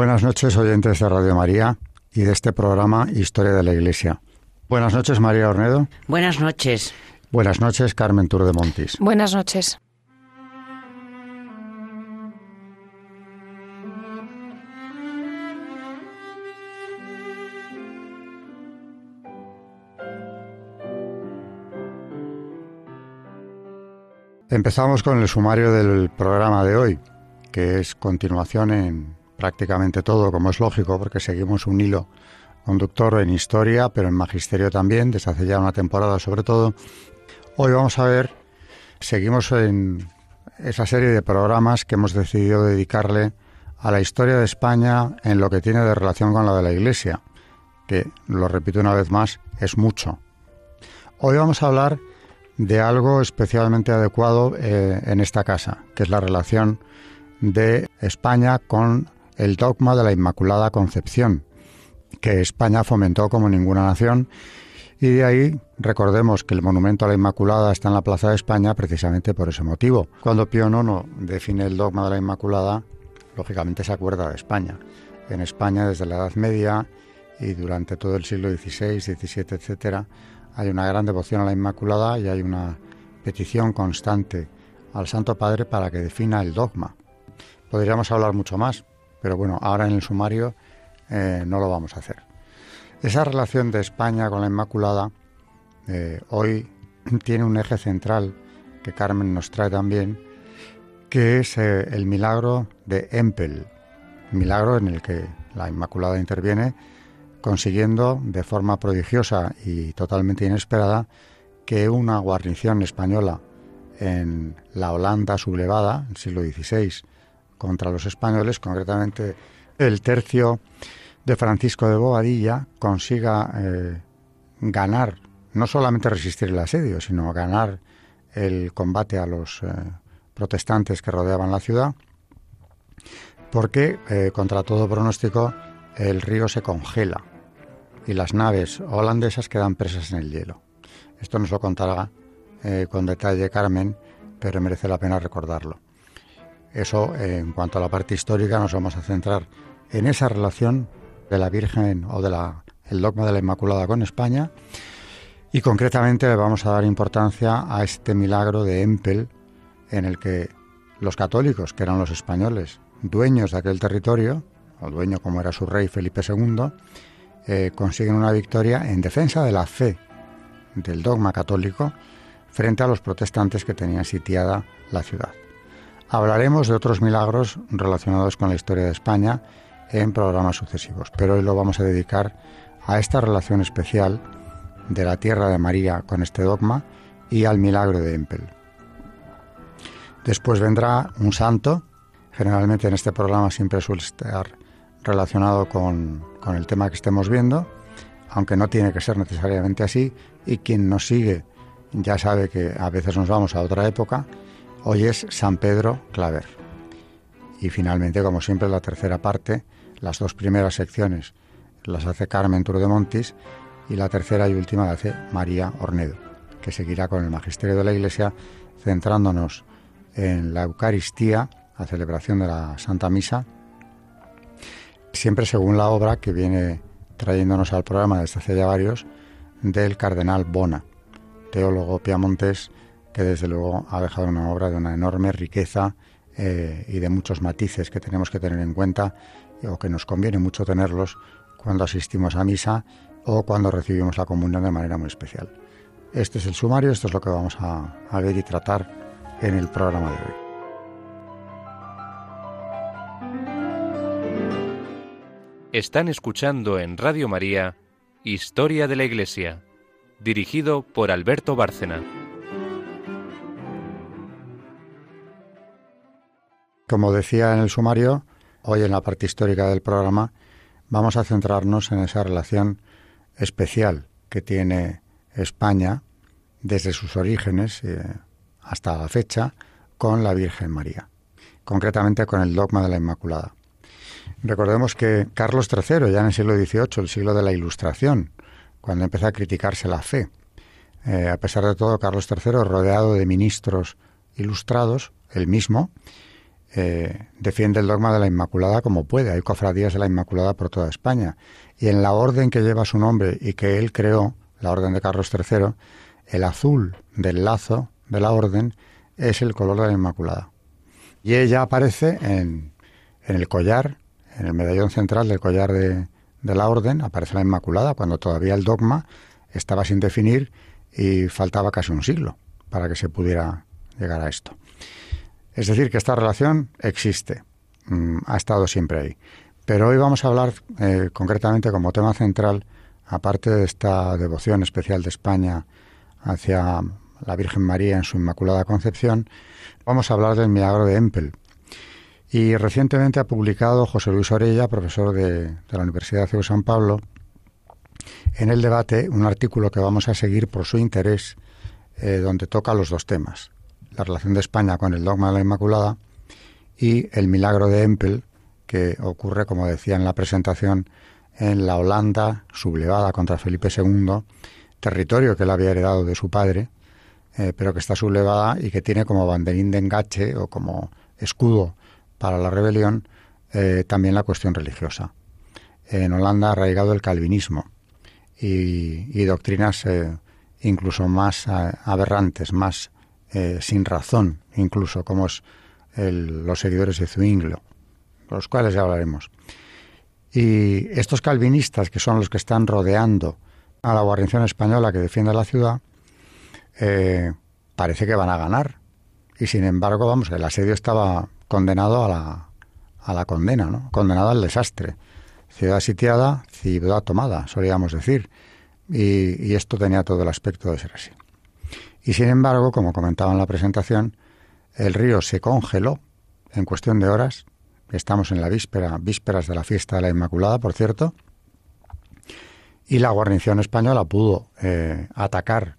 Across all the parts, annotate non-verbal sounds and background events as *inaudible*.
Buenas noches, oyentes de Radio María y de este programa Historia de la Iglesia. Buenas noches, María Ornedo. Buenas noches. Buenas noches, Carmen Tour de Montis. Buenas noches. Empezamos con el sumario del programa de hoy, que es continuación en prácticamente todo, como es lógico, porque seguimos un hilo conductor en historia, pero en magisterio también, desde hace ya una temporada sobre todo. Hoy vamos a ver, seguimos en esa serie de programas que hemos decidido dedicarle a la historia de España en lo que tiene de relación con la de la Iglesia, que, lo repito una vez más, es mucho. Hoy vamos a hablar de algo especialmente adecuado eh, en esta casa, que es la relación de España con el dogma de la Inmaculada Concepción, que España fomentó como ninguna nación, y de ahí recordemos que el monumento a la Inmaculada está en la Plaza de España precisamente por ese motivo. Cuando Pío IX define el dogma de la Inmaculada, lógicamente se acuerda de España. En España, desde la Edad Media y durante todo el siglo XVI, XVII, etcétera, hay una gran devoción a la Inmaculada y hay una petición constante al Santo Padre para que defina el dogma. Podríamos hablar mucho más, pero bueno, ahora en el sumario eh, no lo vamos a hacer. Esa relación de España con la Inmaculada eh, hoy *clears throat* tiene un eje central que Carmen nos trae también, que es eh, el milagro de Empel, milagro en el que la Inmaculada interviene consiguiendo de forma prodigiosa y totalmente inesperada que una guarnición española en la Holanda sublevada, en el siglo XVI, contra los españoles, concretamente el tercio de Francisco de Bobadilla, consiga eh, ganar, no solamente resistir el asedio, sino ganar el combate a los eh, protestantes que rodeaban la ciudad, porque eh, contra todo pronóstico el río se congela y las naves holandesas quedan presas en el hielo. Esto nos lo contará con detalle Carmen, pero merece la pena recordarlo. Eso, en cuanto a la parte histórica, nos vamos a centrar en esa relación de la Virgen o del el dogma de la Inmaculada con España y concretamente le vamos a dar importancia a este milagro de Empel en el que los católicos, que eran los españoles, dueños de aquel territorio, o dueño como era su rey Felipe II, eh, consiguen una victoria en defensa de la fe del dogma católico frente a los protestantes que tenían sitiada la ciudad. Hablaremos de otros milagros relacionados con la historia de España en programas sucesivos, pero hoy lo vamos a dedicar a esta relación especial de la tierra de María con este dogma y al milagro de Empel. Después vendrá un santo, generalmente en este programa siempre suele estar relacionado con, con el tema que estemos viendo, aunque no tiene que ser necesariamente así, y quien nos sigue ya sabe que a veces nos vamos a otra época, Hoy es San Pedro Claver. Y finalmente, como siempre, la tercera parte, las dos primeras secciones las hace Carmen Tour de Montis y la tercera y última la hace María Ornedo, que seguirá con el Magisterio de la Iglesia centrándonos en la Eucaristía, la celebración de la Santa Misa, siempre según la obra que viene trayéndonos al programa desde hace ya varios del cardenal Bona, teólogo piamontés que desde luego ha dejado una obra de una enorme riqueza eh, y de muchos matices que tenemos que tener en cuenta o que nos conviene mucho tenerlos cuando asistimos a misa o cuando recibimos la comunión de manera muy especial. Este es el sumario, esto es lo que vamos a, a ver y tratar en el programa de hoy. Están escuchando en Radio María Historia de la Iglesia, dirigido por Alberto Bárcena. Como decía en el sumario, hoy en la parte histórica del programa vamos a centrarnos en esa relación especial que tiene España desde sus orígenes eh, hasta la fecha con la Virgen María, concretamente con el dogma de la Inmaculada. Recordemos que Carlos III, ya en el siglo XVIII, el siglo de la Ilustración, cuando empezó a criticarse la fe, eh, a pesar de todo, Carlos III, rodeado de ministros ilustrados, él mismo, eh, defiende el dogma de la Inmaculada como puede. Hay cofradías de la Inmaculada por toda España. Y en la orden que lleva su nombre y que él creó, la orden de Carlos III, el azul del lazo de la orden es el color de la Inmaculada. Y ella aparece en, en el collar, en el medallón central del collar de, de la orden, aparece la Inmaculada, cuando todavía el dogma estaba sin definir y faltaba casi un siglo para que se pudiera llegar a esto. Es decir, que esta relación existe, mm, ha estado siempre ahí. Pero hoy vamos a hablar eh, concretamente como tema central, aparte de esta devoción especial de España hacia la Virgen María en su Inmaculada Concepción, vamos a hablar del milagro de Empel. Y recientemente ha publicado José Luis Orella, profesor de, la Universidad de San Pablo, en el debate un artículo que vamos a seguir por su interés, eh, donde toca los dos temas, la relación de España con el dogma de la Inmaculada y el milagro de Empel, que ocurre, como decía en la presentación, en la Holanda sublevada contra Felipe II, territorio que él había heredado de su padre, eh, pero que está sublevada y que tiene como banderín de engache o como escudo para la rebelión eh, también la cuestión religiosa. En Holanda ha arraigado el calvinismo y, doctrinas eh, incluso más aberrantes, más sin razón, incluso como es los seguidores de Zwinglio, los cuales ya hablaremos. Y estos calvinistas, que son los que están rodeando a la guarnición española que defiende la ciudad, eh, parece que van a ganar. Y sin embargo, vamos, el asedio estaba condenado a la, a la condena, ¿no? condenado al desastre. Ciudad sitiada, ciudad tomada, solíamos decir. Y esto tenía todo el aspecto de ser así. Y sin embargo, como comentaba en la presentación, el río se congeló en cuestión de horas. Estamos en la víspera, vísperas de la fiesta de la Inmaculada, por cierto, y la guarnición española pudo eh, atacar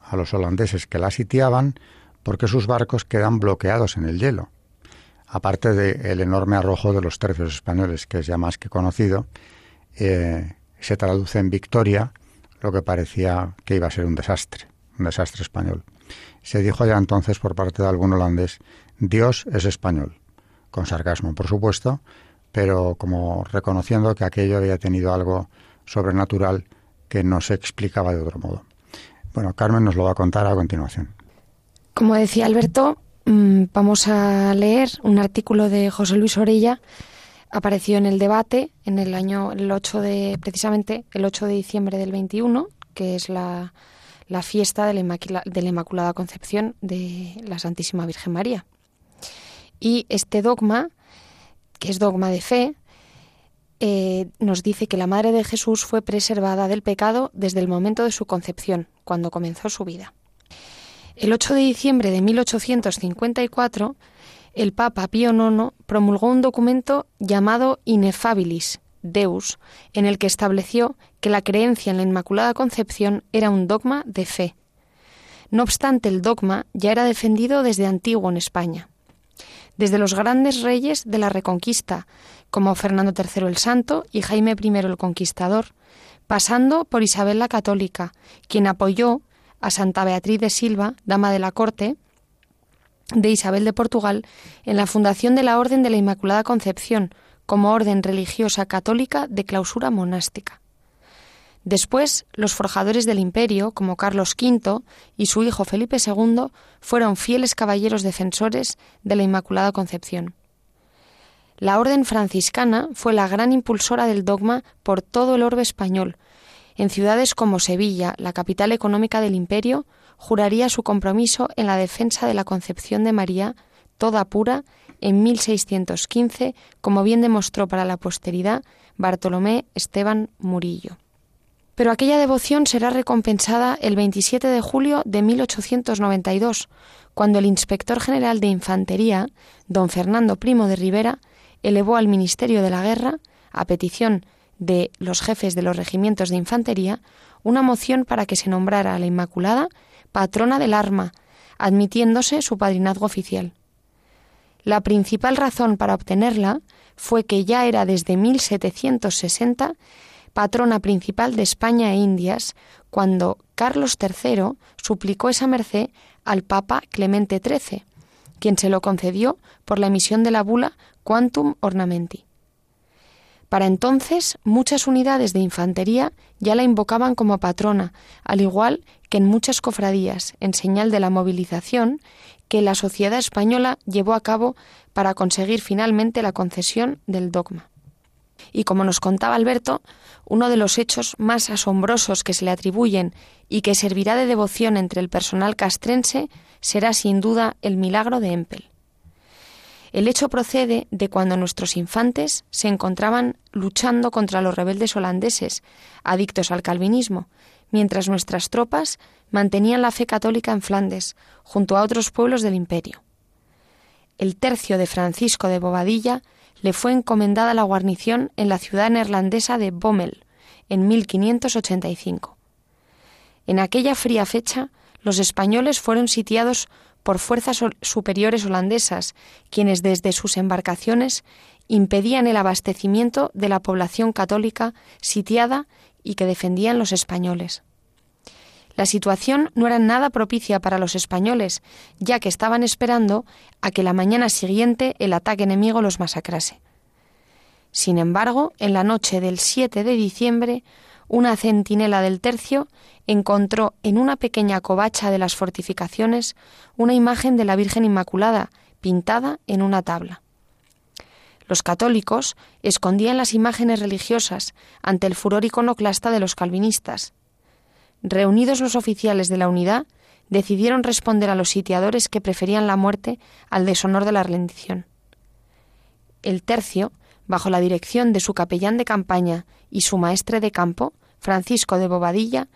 a los holandeses que la sitiaban porque sus barcos quedan bloqueados en el hielo. Aparte del enorme arrojo de los tercios españoles, que es ya más que conocido, eh, se traduce en victoria lo que parecía que iba a ser un desastre, desastre español. Se dijo ya entonces por parte de algún holandés, Dios es español, con sarcasmo por supuesto, pero como reconociendo que aquello había tenido algo sobrenatural que no se explicaba de otro modo. Bueno, Carmen nos lo va a contar a continuación. Como decía Alberto, mm, vamos a leer un artículo de José Luis Orella. Apareció en el debate en el año el 8 de precisamente el 8 de diciembre del 21, que es la, la fiesta de la, Inmaculada Concepción de la Santísima Virgen María. Y este dogma, que es dogma de fe, eh, nos dice que la Madre de Jesús fue preservada del pecado desde el momento de su concepción, cuando comenzó su vida. El 8 de diciembre de 1854, el Papa Pío IX promulgó un documento llamado Inefabilis Deus, en el que estableció que la creencia en la Inmaculada Concepción era un dogma de fe. No obstante, el dogma ya era defendido desde antiguo en España. Desde los grandes reyes de la Reconquista, como Fernando III el Santo y Jaime I el Conquistador, pasando por Isabel la Católica, quien apoyó a Santa Beatriz de Silva, dama de la corte de Isabel de Portugal, en la fundación de la Orden de la Inmaculada Concepción, como orden religiosa católica de clausura monástica. Después, los forjadores del imperio, como Carlos V y su hijo Felipe II, fueron fieles caballeros defensores de la Inmaculada Concepción. La orden franciscana fue la gran impulsora del dogma por todo el orbe español. En ciudades como Sevilla, la capital económica del imperio, juraría su compromiso en la defensa de la concepción de María, toda pura, en 1615, como bien demostró para la posteridad Bartolomé Esteban Murillo. Pero aquella devoción será recompensada el 27 de julio de 1892, cuando el inspector general de Infantería, don Fernando Primo de Rivera, elevó al Ministerio de la Guerra, a petición de los jefes de los regimientos de infantería, una moción para que se nombrara a la Inmaculada patrona del arma, admitiéndose su padrinazgo oficial. La principal razón para obtenerla fue que ya era desde 1760 patrona principal de España e Indias, cuando Carlos III suplicó esa merced al Papa Clemente XIII, quien se lo concedió por la emisión de la bula Quantum Ornamenti. Para entonces, muchas unidades de infantería ya la invocaban como patrona, al igual que en muchas cofradías, en señal de la movilización que la sociedad española llevó a cabo para conseguir finalmente la concesión del dogma. Y como nos contaba Alberto, uno de los hechos más asombrosos que se le atribuyen y que servirá de devoción entre el personal castrense será sin duda el milagro de Empel. El hecho procede de cuando nuestros infantes se encontraban luchando contra los rebeldes holandeses, adictos al calvinismo, mientras nuestras tropas mantenían la fe católica en Flandes, junto a otros pueblos del imperio. El tercio de Francisco de Bobadilla le fue encomendada la guarnición en la ciudad neerlandesa de Bommel en 1585. En aquella fría fecha, los españoles fueron sitiados por fuerzas superiores holandesas, quienes desde sus embarcaciones impedían el abastecimiento de la población católica sitiada y que defendían los españoles. La situación no era nada propicia para los españoles, ya que estaban esperando a que la mañana siguiente el ataque enemigo los masacrase. Sin embargo, en la noche del 7 de diciembre, una centinela del tercio encontró en una pequeña covacha de las fortificaciones una imagen de la Virgen Inmaculada pintada en una tabla. Los católicos escondían las imágenes religiosas ante el furor iconoclasta de los calvinistas, Reunidos los oficiales de la unidad, decidieron responder a los sitiadores que preferían la muerte al deshonor de la rendición. El tercio, bajo la dirección de su capellán de campaña y su maestre de campo, Francisco de Bobadilla,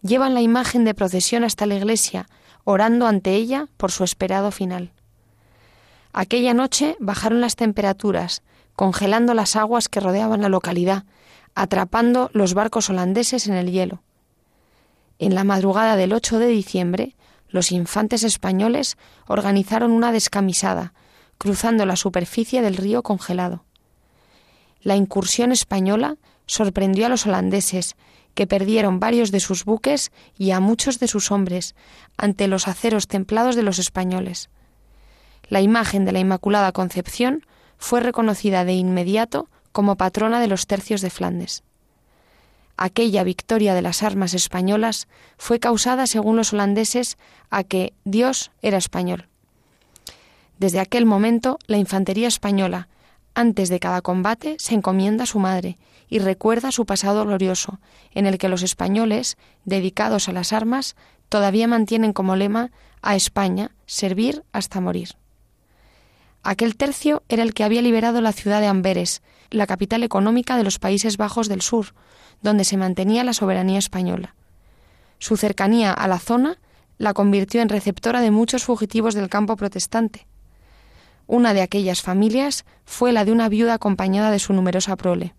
llevan la imagen de procesión hasta la iglesia, orando ante ella por su esperado final. Aquella noche bajaron las temperaturas, congelando las aguas que rodeaban la localidad, atrapando los barcos holandeses en el hielo. En la madrugada del 8 de diciembre, los infantes españoles organizaron una descamisada, cruzando la superficie del río congelado. La incursión española sorprendió a los holandeses, que perdieron varios de sus buques y a muchos de sus hombres ante los aceros templados de los españoles. La imagen de la Inmaculada Concepción fue reconocida de inmediato como patrona de los tercios de Flandes. Aquella victoria de las armas españolas fue causada, según los holandeses, a que Dios era español. Desde aquel momento, la infantería española, antes de cada combate, se encomienda a su madre y recuerda su pasado glorioso, en el que los españoles, dedicados a las armas, todavía mantienen como lema a España, servir hasta morir. Aquel tercio era el que había liberado la ciudad de Amberes, la capital económica de los Países Bajos del Sur, donde se mantenía la soberanía española. Su cercanía a la zona la convirtió en receptora de muchos fugitivos del campo protestante. Una de aquellas familias fue la de una viuda acompañada de su numerosa prole.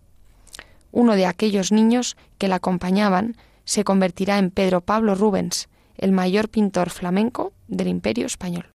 Uno de aquellos niños que la acompañaban se convertirá en Pedro Pablo Rubens, el mayor pintor flamenco del Imperio español.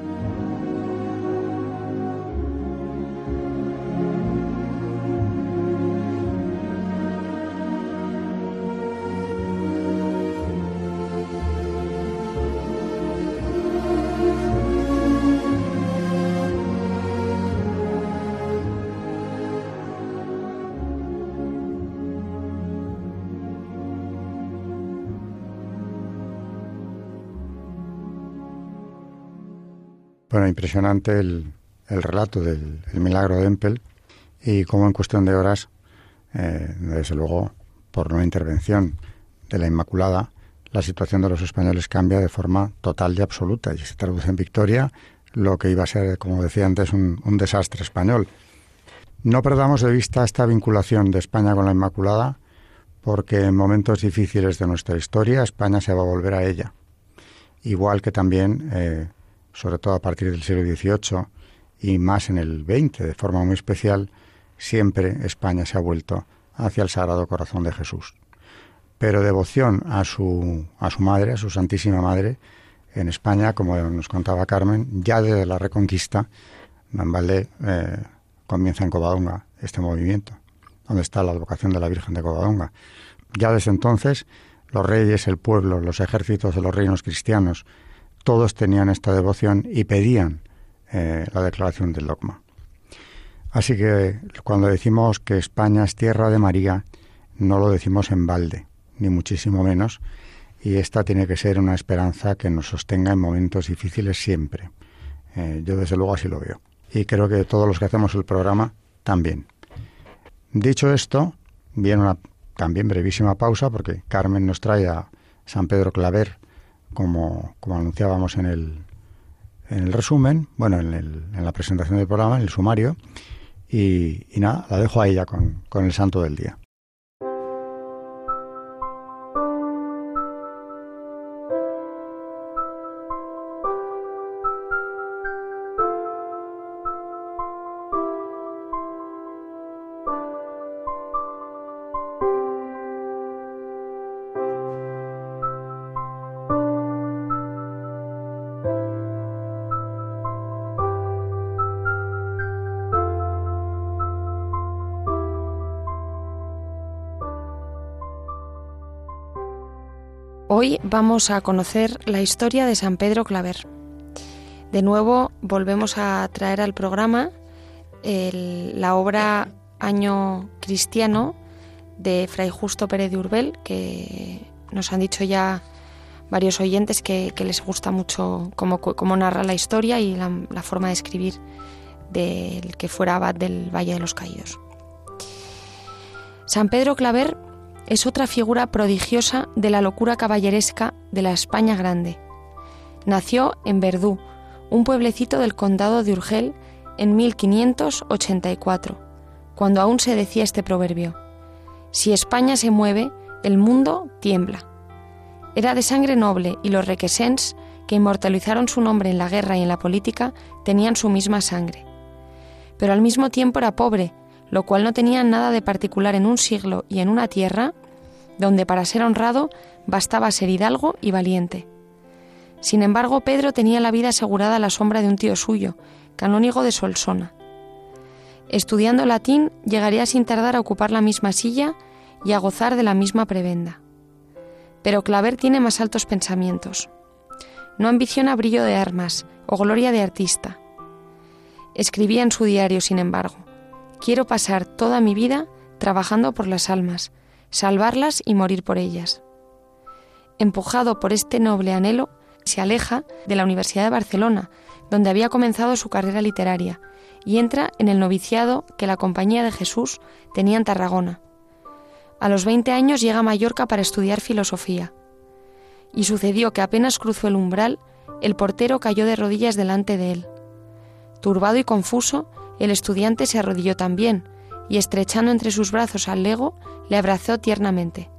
Bueno, impresionante el, relato del milagro de Empel y cómo en cuestión de horas, eh, desde luego, por una intervención de la Inmaculada, la situación de los españoles cambia de forma total y absoluta y se traduce en victoria lo que iba a ser, como decía antes, un, un desastre español. No perdamos de vista esta vinculación de España con la Inmaculada porque en momentos difíciles de nuestra historia España se va a volver a ella. Igual que también eh, sobre todo a partir del siglo XVIII y más en el XX, de forma muy especial, siempre España se ha vuelto hacia el Sagrado Corazón de Jesús. Pero devoción a su, a su madre, a su Santísima Madre, en España, como nos contaba Carmen, ya desde la Reconquista, Valdé eh, comienza en Covadonga este movimiento, donde está la advocación de la Virgen de Covadonga. Ya desde entonces, los reyes, el pueblo, los ejércitos de los reinos cristianos, todos tenían esta devoción y pedían eh, la declaración del dogma. Así que cuando decimos que España es tierra de María, no lo decimos en balde, ni muchísimo menos, y esta tiene que ser una esperanza que nos sostenga en momentos difíciles siempre. Eh, yo desde luego así lo veo. Y creo que todos los que hacemos el programa también. Dicho esto, viene una también brevísima pausa porque Carmen nos trae a San Pedro Claver como, como anunciábamos en el, en el resumen, bueno, en, el, en la presentación del programa, en el sumario, y, y nada, la dejo ahí ya con, con el santo del día. Hoy vamos a conocer la historia de San Pedro Claver. De nuevo volvemos a traer al programa la obra Año Cristiano de Fray Justo Pérez de Urbel, que nos han dicho ya varios oyentes que, les gusta mucho cómo, narra la historia y la, la, forma de escribir del que fuera abad del Valle de los Caídos. San Pedro Claver es otra figura prodigiosa de la locura caballeresca de la España grande. Nació en Verdú, un pueblecito del condado de Urgel, en 1584, cuando aún se decía este proverbio. Si España se mueve, el mundo tiembla. Era de sangre noble y los requesens, que inmortalizaron su nombre en la guerra y en la política, tenían su misma sangre. Pero al mismo tiempo era pobre lo cual no tenía nada de particular en un siglo y en una tierra donde para ser honrado bastaba ser hidalgo y valiente. Sin embargo, Pedro tenía la vida asegurada a la sombra de un tío suyo, canónigo de Solsona. Estudiando latín, llegaría sin tardar a ocupar la misma silla y a gozar de la misma prebenda. Pero Claver tiene más altos pensamientos. No ambiciona brillo de armas o gloria de artista. Escribía en su diario, sin embargo, Quiero pasar toda mi vida trabajando por las almas, salvarlas y morir por ellas. Empujado por este noble anhelo, se aleja de la Universidad de Barcelona, donde había comenzado su carrera literaria, y entra en el noviciado que la Compañía de Jesús tenía en Tarragona. A los 20 años llega a Mallorca para estudiar filosofía. Y sucedió que apenas cruzó el umbral, el portero cayó de rodillas delante de él. Turbado y confuso, el estudiante se arrodilló también y estrechando entre sus brazos al lego, le abrazó tiernamente.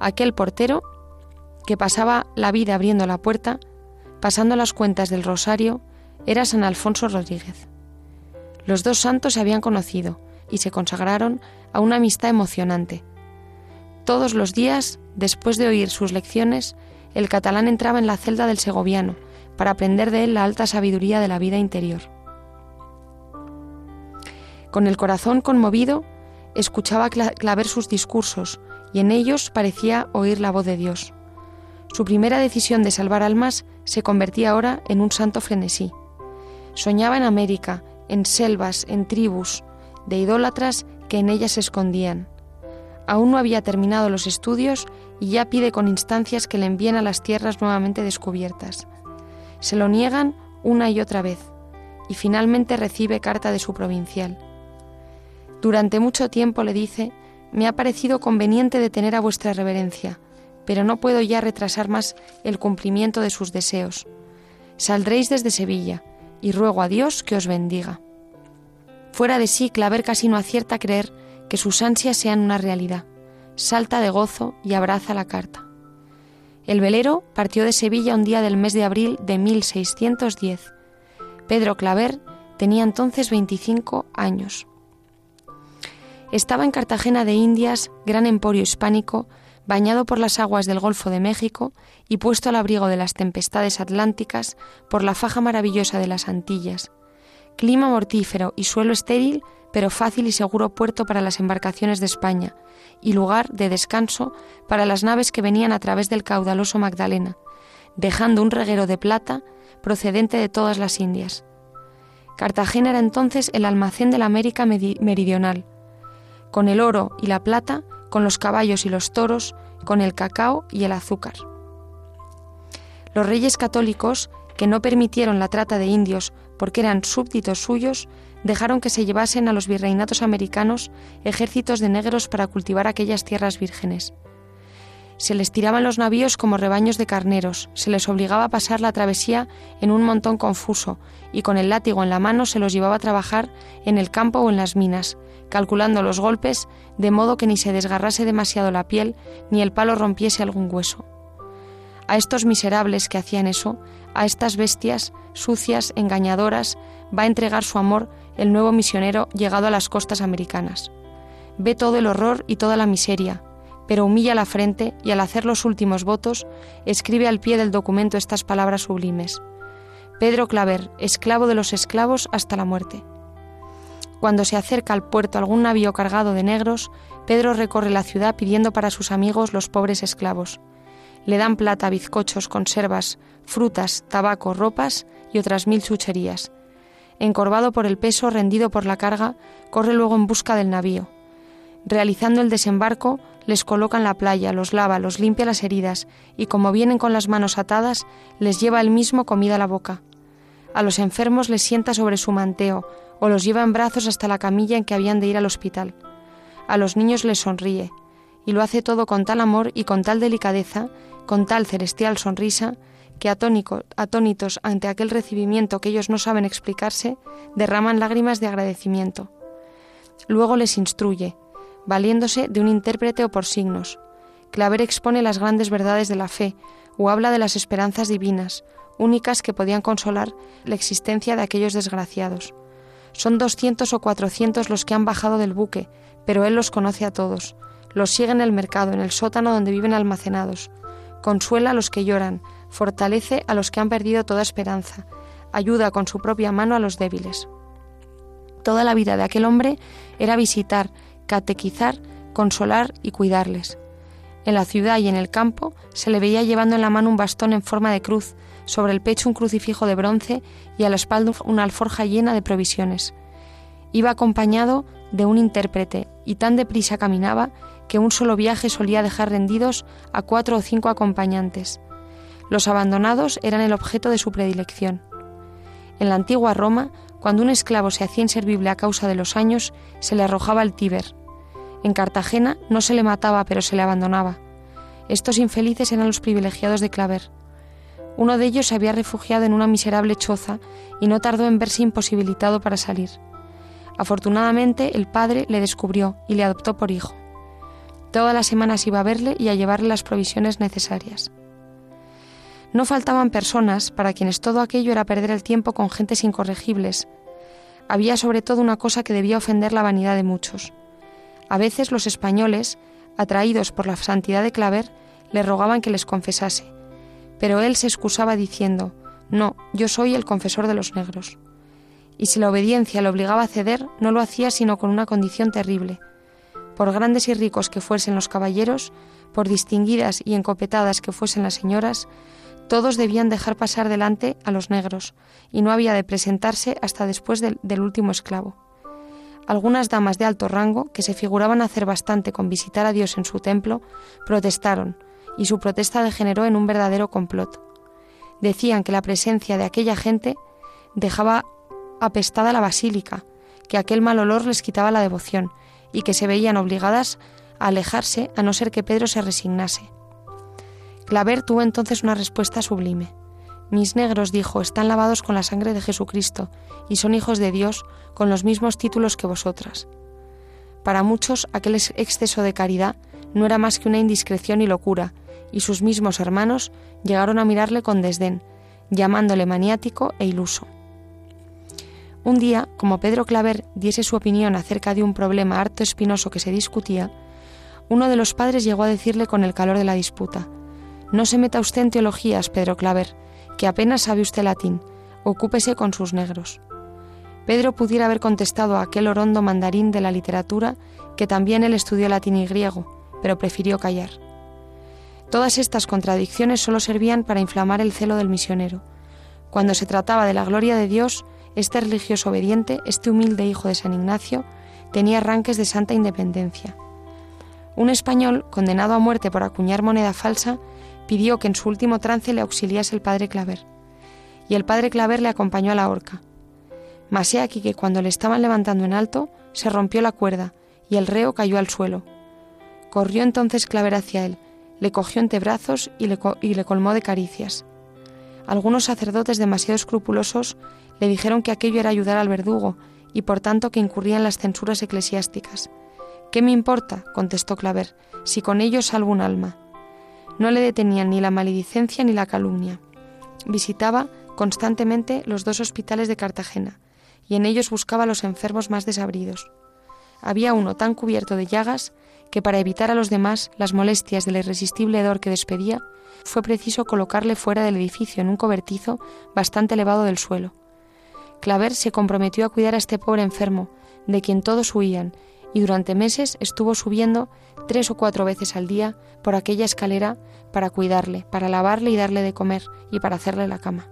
Aquel portero, que pasaba la vida abriendo la puerta, pasando las cuentas del rosario, era San Alfonso Rodríguez. Los dos santos se habían conocido y se consagraron a una amistad emocionante. Todos los días, después de oír sus lecciones, el catalán entraba en la celda del segoviano para aprender de él la alta sabiduría de la vida interior. Con el corazón conmovido, escuchaba Claver sus discursos y en ellos parecía oír la voz de Dios. Su primera decisión de salvar almas se convertía ahora en un santo frenesí. Soñaba en América, en selvas, en tribus, de idólatras que en ellas se escondían. Aún no había terminado los estudios y ya pide con instancias que le envíen a las tierras nuevamente descubiertas. Se lo niegan una y otra vez, y finalmente recibe carta de su provincial. Durante mucho tiempo le dice, me ha parecido conveniente detener a vuestra reverencia, pero no puedo ya retrasar más el cumplimiento de sus deseos. Saldréis desde Sevilla, y ruego a Dios que os bendiga. Fuera de sí, Claver casi no acierta a creer que sus ansias sean una realidad. Salta de gozo y abraza la carta. El velero partió de Sevilla un día del mes de abril de 1610. Pedro Claver tenía entonces 25 años. Estaba en Cartagena de Indias, gran emporio hispánico, bañado por las aguas del Golfo de México y puesto al abrigo de las tempestades atlánticas por la faja maravillosa de las Antillas. Clima mortífero y suelo estéril, pero fácil y seguro puerto para las embarcaciones de España y lugar de descanso para las naves que venían a través del caudaloso Magdalena, dejando un reguero de plata procedente de todas las Indias. Cartagena era entonces el almacén de la América meridional. Con el oro y la plata con los caballos y los toros, con el cacao y el azúcar. Los reyes católicos, que no permitieron la trata de indios porque eran súbditos suyos, dejaron que se llevasen a los virreinatos americanos ejércitos de negros para cultivar aquellas tierras vírgenes. Se les tiraban los navíos como rebaños de carneros, se les obligaba a pasar la travesía en un montón confuso y con el látigo en la mano se los llevaba a trabajar en el campo o en las minas, calculando los golpes de modo que ni se desgarrase demasiado la piel ni el palo rompiese algún hueso. A estos miserables que hacían eso, a estas bestias sucias, engañadoras, va a entregar su amor el nuevo misionero llegado a las costas americanas. Ve todo el horror y toda la miseria, pero humilla la frente y al hacer los últimos votos escribe al pie del documento estas palabras sublimes. Pedro Claver, esclavo de los esclavos hasta la muerte. Cuando se acerca al puerto algún navío cargado de negros, Pedro recorre la ciudad pidiendo para sus amigos los pobres esclavos. Le dan plata, bizcochos, conservas, frutas, tabaco, ropas y otras mil chucherías. Encorvado por el peso, rendido por la carga, corre luego en busca del navío. Realizando el desembarco, les coloca en la playa, los lava, los limpia las heridas y como vienen con las manos atadas, les lleva él mismo comida a la boca. A los enfermos les sienta sobre su manteo o los lleva en brazos hasta la camilla en que habían de ir al hospital. A los niños les sonríe y lo hace todo con tal amor y con tal delicadeza, con tal celestial sonrisa, que atónitos ante aquel recibimiento que ellos no saben explicarse, derraman lágrimas de agradecimiento. Luego les instruye, valiéndose de un intérprete o por signos. Claver expone las grandes verdades de la fe o habla de las esperanzas divinas, únicas que podían consolar la existencia de aquellos desgraciados. Son doscientos o cuatrocientos los que han bajado del buque, pero él los conoce a todos. Los sigue en el mercado, en el sótano donde viven almacenados. Consuela a los que lloran, fortalece a los que han perdido toda esperanza, ayuda con su propia mano a los débiles. Toda la vida de aquel hombre era visitar, catequizar, consolar y cuidarles. En la ciudad y en el campo se le veía llevando en la mano un bastón en forma de cruz, sobre el pecho un crucifijo de bronce y a la espalda una alforja llena de provisiones. Iba acompañado de un intérprete y tan deprisa caminaba que un solo viaje solía dejar rendidos a cuatro o cinco acompañantes. Los abandonados eran el objeto de su predilección. En la antigua Roma, cuando un esclavo se hacía inservible a causa de los años, se le arrojaba al Tíber. En Cartagena no se le mataba, pero se le abandonaba. Estos infelices eran los privilegiados de Claver. Uno de ellos se había refugiado en una miserable choza y no tardó en verse imposibilitado para salir. Afortunadamente el padre le descubrió y le adoptó por hijo. Todas las semanas iba a verle y a llevarle las provisiones necesarias. No faltaban personas para quienes todo aquello era perder el tiempo con gentes incorregibles. Había sobre todo una cosa que debía ofender la vanidad de muchos. A veces los españoles, atraídos por la santidad de Claver, le rogaban que les confesase. Pero él se excusaba diciendo, No, yo soy el confesor de los negros. Y si la obediencia le obligaba a ceder, no lo hacía sino con una condición terrible. Por grandes y ricos que fuesen los caballeros, por distinguidas y encopetadas que fuesen las señoras, todos debían dejar pasar delante a los negros, y no había de presentarse hasta después del, del último esclavo. Algunas damas de alto rango, que se figuraban hacer bastante con visitar a Dios en su templo, protestaron, y su protesta degeneró en un verdadero complot. Decían que la presencia de aquella gente dejaba apestada la basílica, que aquel mal olor les quitaba la devoción, y que se veían obligadas a alejarse a no ser que Pedro se resignase. Claver tuvo entonces una respuesta sublime. Mis negros, dijo, están lavados con la sangre de Jesucristo y son hijos de Dios con los mismos títulos que vosotras. Para muchos aquel exceso de caridad no era más que una indiscreción y locura, y sus mismos hermanos llegaron a mirarle con desdén, llamándole maniático e iluso. Un día, como Pedro Claver diese su opinión acerca de un problema harto espinoso que se discutía, uno de los padres llegó a decirle con el calor de la disputa, No se meta usted en teologías, Pedro Claver, que apenas sabe usted latín, ocúpese con sus negros. Pedro pudiera haber contestado a aquel orondo mandarín de la literatura que también él estudió latín y griego, pero prefirió callar. Todas estas contradicciones solo servían para inflamar el celo del misionero. Cuando se trataba de la gloria de Dios, este religioso obediente, este humilde hijo de San Ignacio, tenía arranques de santa independencia. Un español, condenado a muerte por acuñar moneda falsa, pidió que en su último trance le auxiliase el padre Claver. Y el padre Claver le acompañó a la horca. Mas he aquí que cuando le estaban levantando en alto, se rompió la cuerda y el reo cayó al suelo. Corrió entonces Claver hacia él, le cogió entre brazos y le, colmó de caricias. Algunos sacerdotes demasiado escrupulosos le dijeron que aquello era ayudar al verdugo y por tanto que incurrían las censuras eclesiásticas. ¿Qué me importa? contestó Claver, si con ello salvo un alma. No le detenían ni la maledicencia ni la calumnia. Visitaba constantemente los dos hospitales de Cartagena y en ellos buscaba a los enfermos más desabridos. Había uno tan cubierto de llagas que para evitar a los demás las molestias del irresistible hedor que despedía, fue preciso colocarle fuera del edificio en un cobertizo bastante elevado del suelo. Claver se comprometió a cuidar a este pobre enfermo, de quien todos huían, y durante meses estuvo subiendo tres o cuatro veces al día por aquella escalera para cuidarle, para lavarle y darle de comer y para hacerle la cama.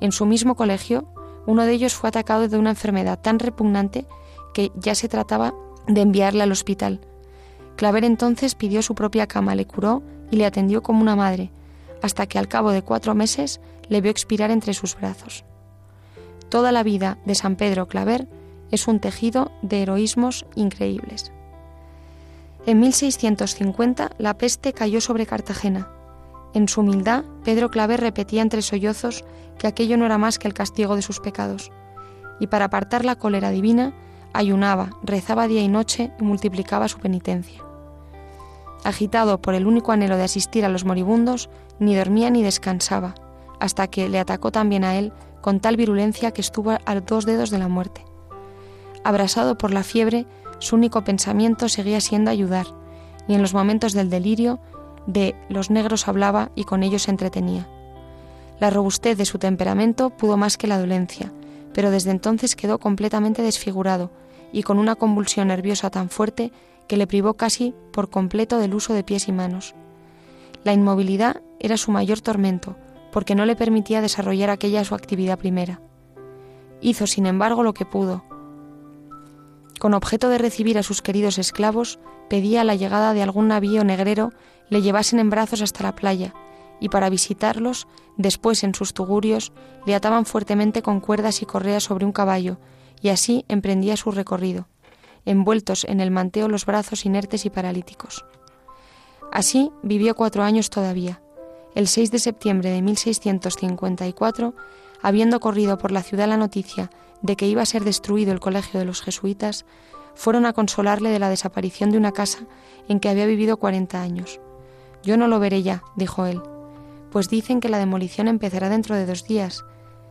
En su mismo colegio, uno de ellos fue atacado de una enfermedad tan repugnante que ya se trataba de enviarle al hospital. Claver entonces pidió su propia cama, le curó y le atendió como una madre, hasta que al cabo de cuatro meses le vio expirar entre sus brazos. Toda la vida de San Pedro Claver es un tejido de heroísmos increíbles. En 1650 la peste cayó sobre Cartagena. En su humildad, Pedro Claver repetía entre sollozos que aquello no era más que el castigo de sus pecados, y para apartar la cólera divina, ayunaba, rezaba día y noche y multiplicaba su penitencia. Agitado por el único anhelo de asistir a los moribundos, ni dormía ni descansaba, hasta que le atacó también a él con tal virulencia que estuvo a dos dedos de la muerte. Abrasado por la fiebre, su único pensamiento seguía siendo ayudar, y en los momentos del delirio, de los negros hablaba y con ellos se entretenía. La robustez de su temperamento pudo más que la dolencia, pero desde entonces quedó completamente desfigurado y con una convulsión nerviosa tan fuerte que le privó casi por completo del uso de pies y manos. La inmovilidad era su mayor tormento, porque no le permitía desarrollar aquella su actividad primera. Hizo, sin embargo, lo que pudo. Con objeto de recibir a sus queridos esclavos, pedía la llegada de algún navío negrero le llevasen en brazos hasta la playa, y para visitarlos, después en sus tugurios, le ataban fuertemente con cuerdas y correas sobre un caballo, y así emprendía su recorrido, envueltos en el manteo los brazos inertes y paralíticos. Así vivió cuatro años todavía, el 6 de septiembre de 1654, habiendo corrido por la ciudad la noticia de que iba a ser destruido el colegio de los jesuitas, fueron a consolarle de la desaparición de una casa en que había vivido cuarenta años. Yo no lo veré ya, dijo él, pues dicen que la demolición empezará dentro de dos días.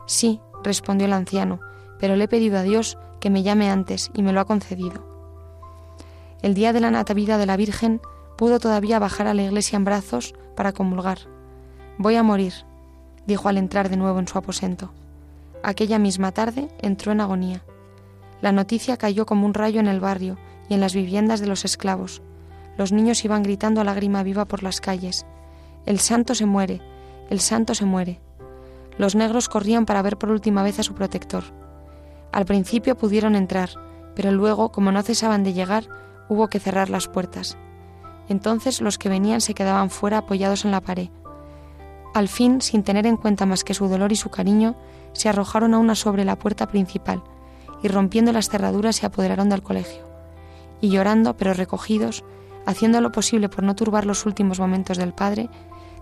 Sí, respondió el anciano, pero le he pedido a Dios que me llame antes y me lo ha concedido. El día de la Natividad de la Virgen pudo todavía bajar a la iglesia en brazos para comulgar Voy a morir, dijo al entrar de nuevo en su aposento. Aquella misma tarde entró en agonía. La noticia cayó como un rayo en el barrio y en las viviendas de los esclavos. Los niños iban gritando a lágrima viva por las calles. El santo se muere, el santo se muere. Los negros corrían para ver por última vez a su protector. Al principio pudieron entrar, pero luego, como no cesaban de llegar, hubo que cerrar las puertas. Entonces los que venían se quedaban fuera apoyados en la pared. Al fin, sin tener en cuenta más que su dolor y su cariño, se arrojaron a una sobre la puerta principal y rompiendo las cerraduras se apoderaron del colegio. Y llorando, pero recogidos, haciendo lo posible por no turbar los últimos momentos del padre,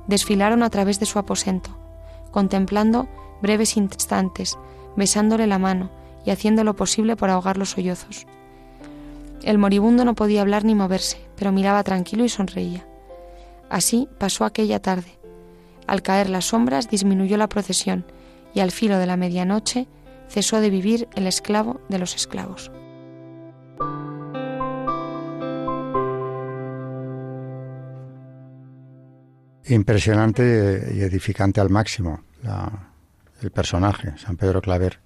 desfilaron a través de su aposento, contemplando breves instantes, besándole la mano y haciendo lo posible por ahogar los sollozos. El moribundo no podía hablar ni moverse, pero miraba tranquilo y sonreía. Así pasó aquella tarde. Al caer las sombras disminuyó la procesión y al filo de la medianoche cesó de vivir el esclavo de los esclavos. Impresionante y edificante al máximo el personaje, San Pedro Claver,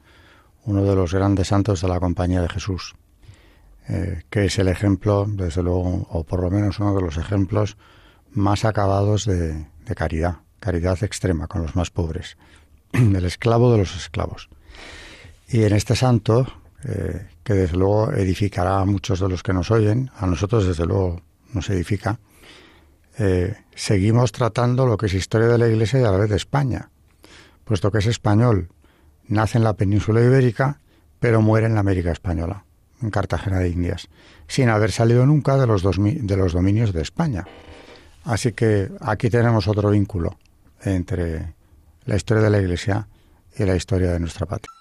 uno de los grandes santos de la Compañía de Jesús, eh, que es el ejemplo, desde luego, o por lo menos uno de los ejemplos más acabados de, caridad, caridad extrema con los más pobres, *clears throat* del esclavo de los esclavos. Y en este santo, eh, que desde luego edificará a muchos de los que nos oyen, a nosotros desde luego nos edifica, eh, seguimos tratando lo que es historia de la Iglesia y a la vez de España, puesto que es español, nace en la península ibérica, pero muere en la América española, en Cartagena de Indias, sin haber salido nunca de los, de los dominios de España. Así que aquí tenemos otro vínculo entre la historia de la Iglesia y la historia de nuestra patria.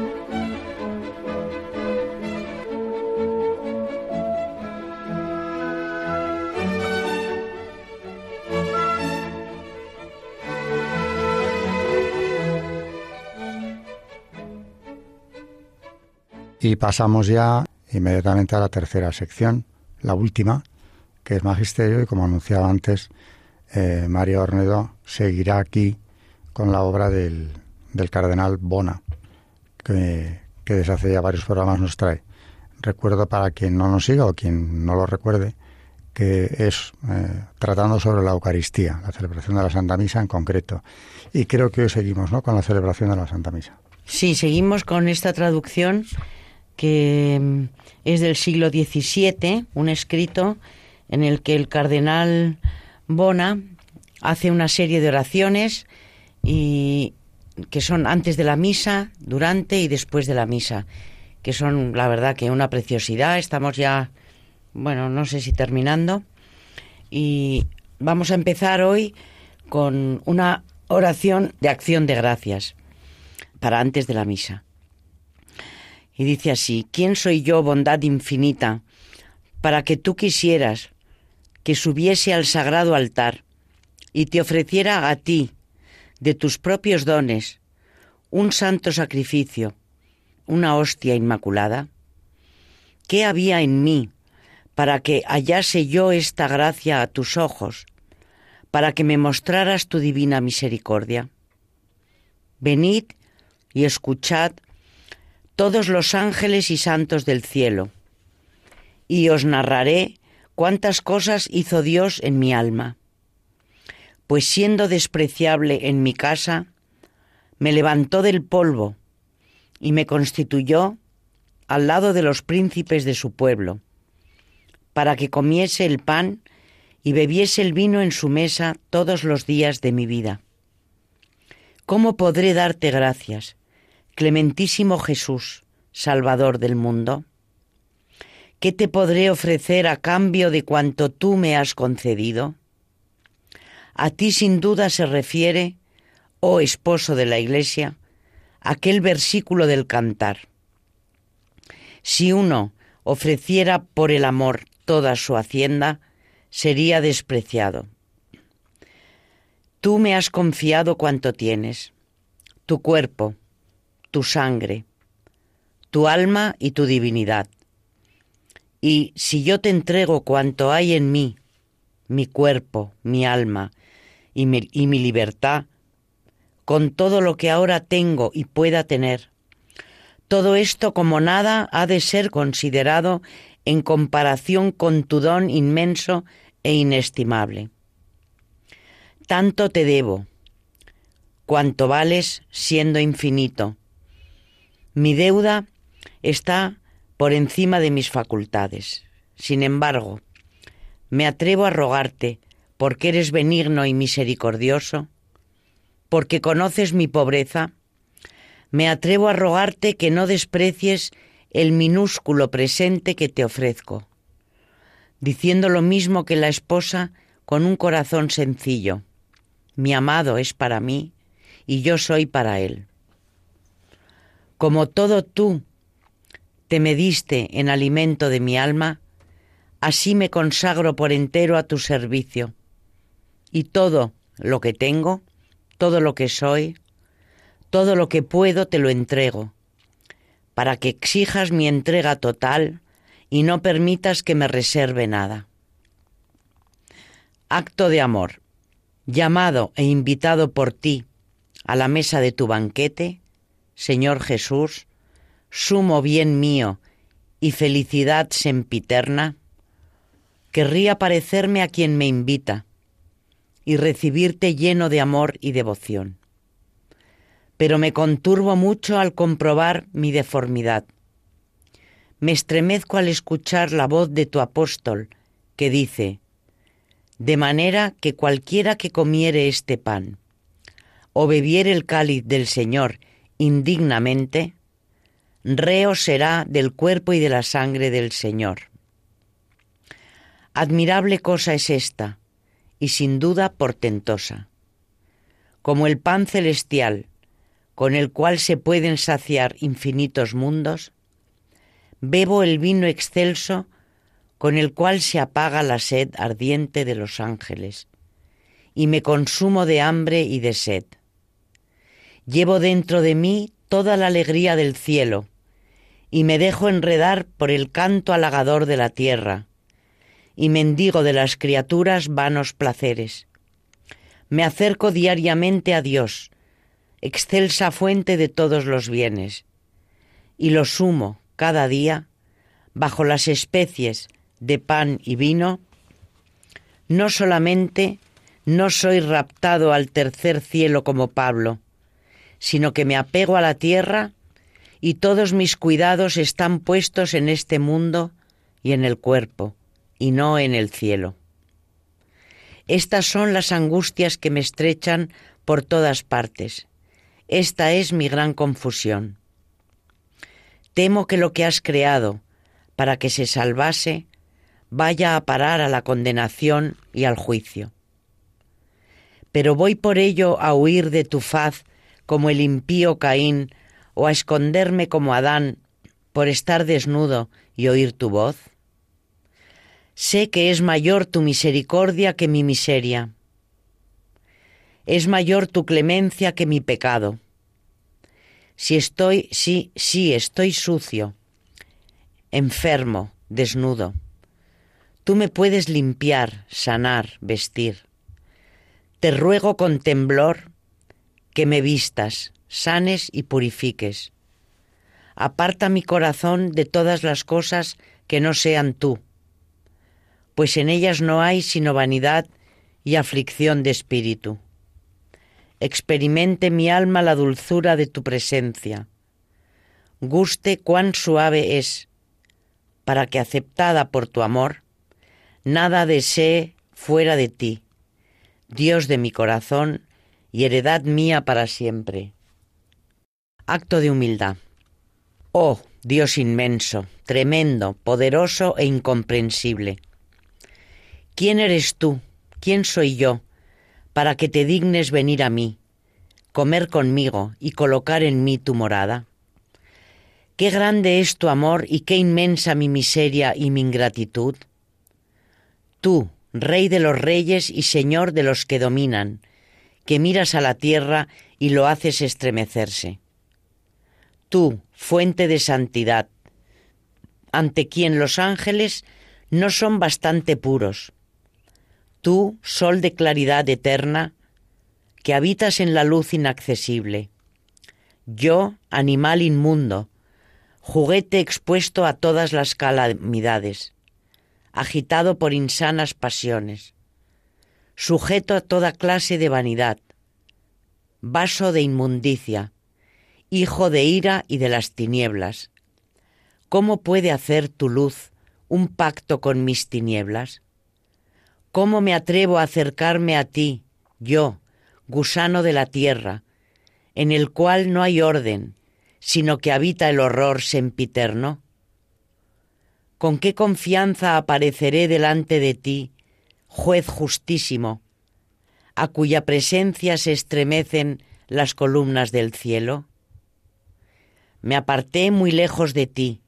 Y pasamos ya inmediatamente a la tercera sección, la última, que es Magisterio, y como anunciaba antes, eh, María Ornedo seguirá aquí con la obra del, del cardenal Bona, que, desde hace ya varios programas nos trae. Recuerdo para quien no nos siga o quien no lo recuerde, que es eh, tratando sobre la Eucaristía, la celebración de la Santa Misa en concreto. Y creo que hoy seguimos ¿no? con la celebración de la Santa Misa. Sí, seguimos con esta traducción que mm, es del siglo XVII, un escrito en el que el cardenal Bona hace una serie de oraciones y que son antes de la misa, durante y después de la misa, que son la verdad que una preciosidad. Estamos ya, bueno, no sé si terminando y vamos a empezar hoy con una oración de acción de gracias para antes de la misa. Y dice así, ¿quién soy yo, bondad infinita, para que tú quisieras que subiese al sagrado altar y te ofreciera a ti, de tus propios dones, un santo sacrificio, una hostia inmaculada? ¿Qué había en mí para que hallase yo esta gracia a tus ojos, para que me mostraras tu divina misericordia? Venid y escuchad todos los ángeles y santos del cielo, y os narraré cuántas cosas hizo Dios en mi alma. pues siendo despreciable en mi casa, me levantó del polvo y me constituyó al lado de los príncipes de su pueblo, para que comiese el pan y bebiese el vino en su mesa todos los días de mi vida. ¿Cómo podré darte gracias, clementísimo Jesús, Salvador del mundo? ¿Qué te podré ofrecer a cambio de cuanto tú me has concedido? A ti sin duda se refiere, oh esposo de la Iglesia, aquel versículo del cantar. Si uno ofreciera por el amor toda su hacienda, sería despreciado. Tú me has confiado cuanto tienes, tu cuerpo, tu sangre, tu alma y tu divinidad. Y si yo te entrego cuanto hay en mí, mi cuerpo, mi alma y mi, y mi libertad, con todo lo que ahora tengo y pueda tener, todo esto como nada ha de ser considerado en comparación con tu don inmenso e inestimable. Tanto te debo, cuanto vales siendo infinito. Mi deuda está por encima de mis facultades. Sin embargo, me atrevo a rogarte, porque eres benigno y misericordioso, porque conoces mi pobreza, me atrevo a rogarte que no desprecies el minúsculo presente que te ofrezco, diciendo lo mismo que la esposa con un corazón sencillo. Mi amado es para mí y yo soy para él. Como todo tú te me diste en alimento de mi alma, así me consagro por entero a tu servicio. Y todo lo que tengo, todo lo que soy, todo lo que puedo te lo entrego, para que exijas mi entrega total y no permitas que me reserve nada. Acto de amor, llamado e invitado por ti a la mesa de tu banquete, Señor Jesús, sumo bien mío y felicidad sempiterna, querría parecerme a quien me invita y recibirte lleno de amor y devoción pero me conturbo mucho al comprobar mi deformidad. Me estremezco al escuchar la voz de tu apóstol, que dice, de manera que cualquiera que comiere este pan o bebiere el cáliz del Señor indignamente, reo será del cuerpo y de la sangre del Señor. Admirable cosa es esta, y sin duda portentosa. Como el pan celestial, con el cual se pueden saciar infinitos mundos, bebo el vino excelso con el cual se apaga la sed ardiente de los ángeles, y me consumo de hambre y de sed. Llevo dentro de mí toda la alegría del cielo, y me dejo enredar por el canto halagador de la tierra, y mendigo de las criaturas vanos placeres. Me acerco diariamente a Dios, excelsa fuente de todos los bienes, y lo sumo cada día bajo las especies de pan y vino, no solamente no soy raptado al tercer cielo como Pablo, sino que me apego a la tierra y todos mis cuidados están puestos en este mundo y en el cuerpo, y no en el cielo. Estas son las angustias que me estrechan por todas partes, esta es mi gran confusión. Temo que lo que has creado para que se salvase vaya a parar a la condenación y al juicio. Pero voy por ello a huir de tu faz como el impío Caín o a esconderme como Adán por estar desnudo y oír tu voz. Sé que es mayor tu misericordia que mi miseria es mayor tu clemencia que mi pecado. Si estoy, sí, sí, estoy sucio, enfermo, desnudo, tú me puedes limpiar, sanar, vestir. Te ruego con temblor que me vistas, sanes y purifiques. Aparta mi corazón de todas las cosas que no sean tú, pues en ellas no hay sino vanidad y aflicción de espíritu. Experimente mi alma la dulzura de tu presencia. Guste cuán suave es, para que aceptada por tu amor, nada desee fuera de ti, Dios de mi corazón y heredad mía para siempre. Acto de humildad. Oh, Dios inmenso, tremendo, poderoso e incomprensible. ¿Quién eres tú? ¿Quién soy yo? para que te dignes venir a mí, comer conmigo y colocar en mí tu morada. Qué grande es tu amor y qué inmensa mi miseria y mi ingratitud. Tú, Rey de los reyes y Señor de los que dominan, que miras a la tierra y lo haces estremecerse. Tú, fuente de santidad, ante quien los ángeles no son bastante puros. Tú, sol de claridad eterna, que habitas en la luz inaccesible. Yo, animal inmundo, juguete expuesto a todas las calamidades agitado por insanas pasiones, sujeto a toda clase de vanidad, vaso de inmundicia, hijo de ira y de las tinieblas. ¿Cómo puede hacer tu luz un pacto con mis tinieblas? ¿Cómo me atrevo a acercarme a ti, yo, gusano de la tierra, en el cual no hay orden, sino que habita el horror sempiterno? con qué confianza apareceré delante de ti, juez justísimo, a cuya presencia se estremecen las columnas del cielo? Me aparté muy lejos de ti,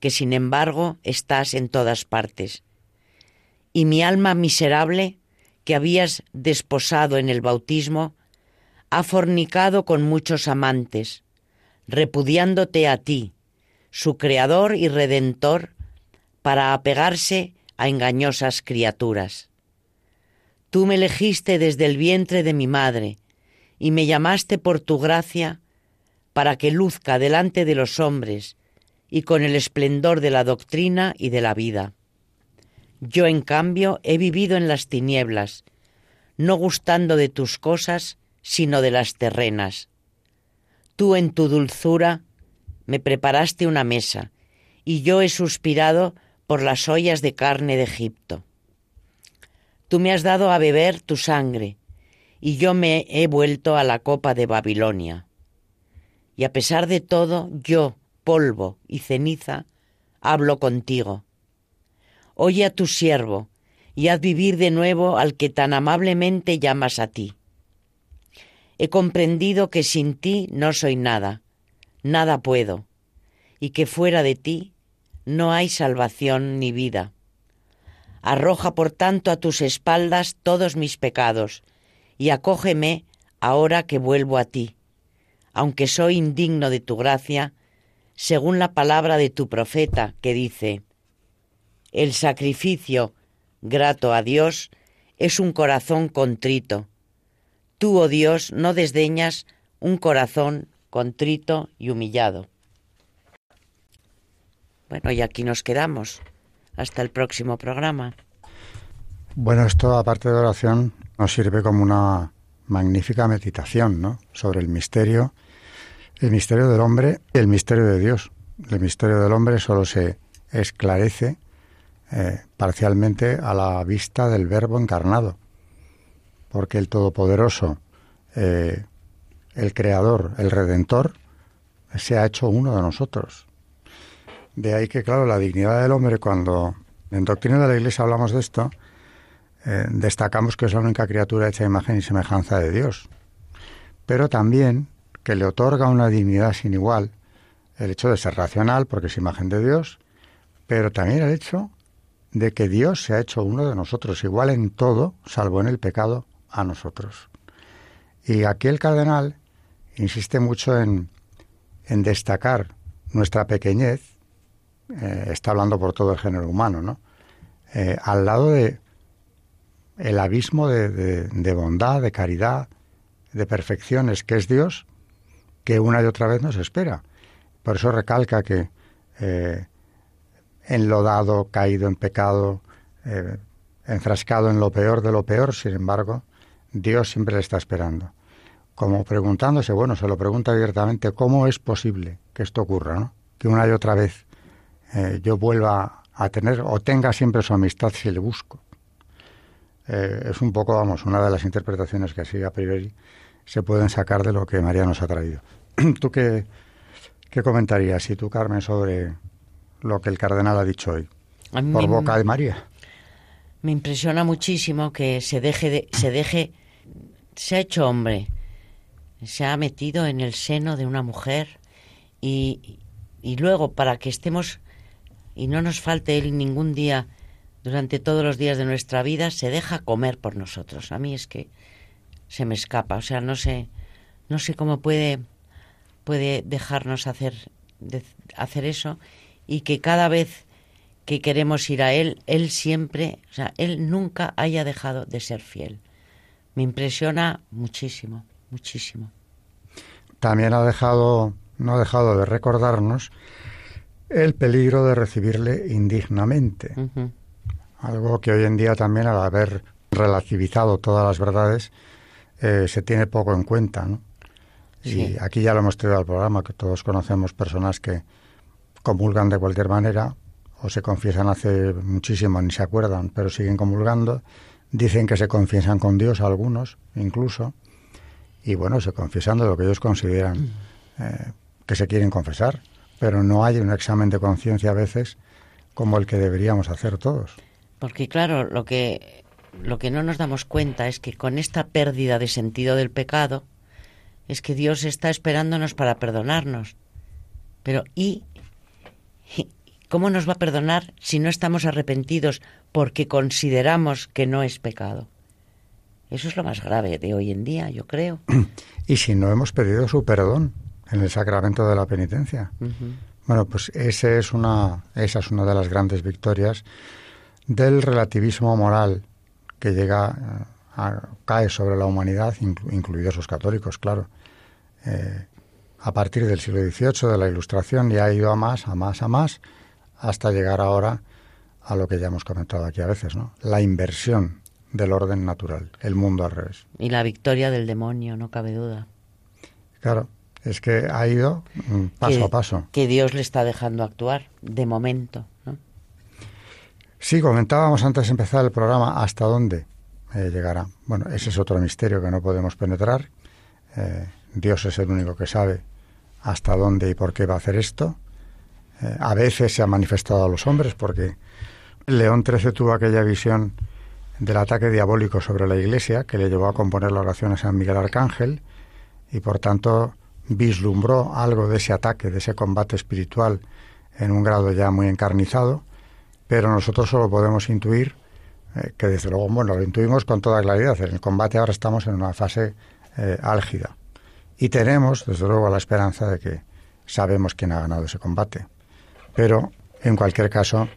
que sin embargo estás en todas partes, y mi alma miserable, que habías desposado en el bautismo, ha fornicado con muchos amantes, repudiándote a ti, su Creador y Redentor, para apegarse a engañosas criaturas. Tú me elegiste desde el vientre de mi madre y me llamaste por tu gracia para que luzca delante de los hombres y con el esplendor de la doctrina y de la vida. Yo, en cambio, he vivido en las tinieblas, no gustando de tus cosas, sino de las terrenas. Tú en tu dulzura me preparaste una mesa, y yo he suspirado por las ollas de carne de Egipto. Tú me has dado a beber tu sangre, y yo me he vuelto a la copa de Babilonia. Y a pesar de todo, yo, polvo y ceniza, hablo contigo. Oye a tu siervo, y haz vivir de nuevo al que tan amablemente llamas a ti. He comprendido que sin ti no soy nada, nada puedo, y que fuera de ti no hay salvación ni vida. Arroja por tanto a tus espaldas todos mis pecados, y acógeme ahora que vuelvo a ti, aunque soy indigno de tu gracia, según la palabra de tu profeta, que dice, El sacrificio grato a Dios es un corazón contrito. Tú, oh Dios, no desdeñas un corazón contrito y humillado. Bueno, y aquí nos quedamos. Hasta el próximo programa. Bueno, esto aparte de oración nos sirve como una magnífica meditación, ¿no? Sobre el misterio, el misterio del hombre y el misterio de Dios. El misterio del hombre solo se esclarece eh, parcialmente a la vista del Verbo encarnado, porque el Todopoderoso, eh, el Creador, el Redentor, se ha hecho uno de nosotros. De ahí que, claro, la dignidad del hombre, cuando en Doctrina de la Iglesia hablamos de esto, eh, destacamos que es la única criatura hecha imagen y semejanza de Dios. Pero también que le otorga una dignidad sin igual el hecho de ser racional, porque es imagen de Dios, pero también el hecho de que Dios se ha hecho uno de nosotros, igual en todo, salvo en el pecado, a nosotros. Y aquí el cardenal insiste mucho en, en destacar nuestra pequeñez eh, está hablando por todo el género humano, ¿no? Eh, al lado de el abismo de, bondad, de caridad, de perfecciones que es Dios, que una y otra vez nos espera. Por eso recalca que eh, enlodado, caído en pecado, enfrascado en lo peor de lo peor, sin embargo, Dios siempre le está esperando. Como preguntándose, bueno, se lo pregunta abiertamente, ¿cómo es posible que esto ocurra? ¿no? Que una y otra vez eh, yo vuelva a tener o tenga siempre su amistad si le busco. Eh, es un poco, vamos, una de las interpretaciones que así a priori se pueden sacar de lo que María nos ha traído. *clears throat* ¿Tú qué, qué comentarías, y tú, Carmen, sobre lo que el cardenal ha dicho hoy? por boca de María. Me impresiona muchísimo que se deje, de, se deje, se ha hecho hombre, se ha metido en el seno de una mujer y, y luego para que estemos y no nos falte él ningún día durante todos los días de nuestra vida, se deja comer por nosotros. A mí es que se me escapa, o sea, no sé, no sé cómo puede, puede dejarnos hacer, hacer eso y que cada vez que queremos ir a Él, Él siempre, o sea, Él nunca haya dejado de ser fiel. Me impresiona muchísimo, muchísimo. También ha dejado, no ha dejado de recordarnos el peligro de recibirle indignamente. Algo que hoy en día también, al haber relativizado todas las verdades, eh, se tiene poco en cuenta. ¿no? Y aquí ya lo hemos traído al programa, que todos conocemos personas que comulgan de cualquier manera, o se confiesan hace muchísimo, ni se acuerdan, pero siguen comulgando. Dicen que se confiesan con Dios, algunos incluso, y bueno, se confiesan de lo que ellos consideran mm. eh, que se quieren confesar, pero no hay un examen de conciencia a veces como el que deberíamos hacer todos. Porque claro, lo que lo que no nos damos cuenta es que con esta pérdida de sentido del pecado es que Dios está esperándonos para perdonarnos. Pero ¿y *laughs* ¿Cómo nos va a perdonar si no estamos arrepentidos porque consideramos que no es pecado? Eso es lo más grave de hoy en día, yo creo. *clears throat* Y si no hemos pedido su perdón en el sacramento de la penitencia. Bueno, pues ese es una, esa es una de las grandes victorias del relativismo moral que llega eh, a, cae sobre la humanidad, incluidos los católicos, claro. Eh, a partir del siglo XVIII, de la Ilustración, y ha ido a más, a más, a más, hasta llegar ahora a lo que ya hemos comentado aquí a veces, ¿no? La inversión del orden natural, el mundo al revés. Y la victoria del demonio, no cabe duda. Claro, es que ha ido mm, paso a paso. Que Dios le está dejando actuar, de momento, ¿no? Sí, comentábamos antes de empezar el programa hasta dónde eh, llegará. Bueno, ese es otro misterio que no podemos penetrar. Eh, Dios es el único que sabe hasta dónde y por qué va a hacer esto. Eh, a veces se ha manifestado a los hombres porque León XIII tuvo aquella visión del ataque diabólico sobre la Iglesia que le llevó a componer la oración a San Miguel Arcángel y por tanto vislumbró algo de ese ataque, de ese combate espiritual en un grado ya muy encarnizado, pero nosotros solo podemos intuir eh, que desde luego, bueno, lo intuimos con toda claridad. En el combate ahora estamos en una fase eh, álgida y tenemos, desde luego, la esperanza de que sabemos quién ha ganado ese combate. Pero, en cualquier caso,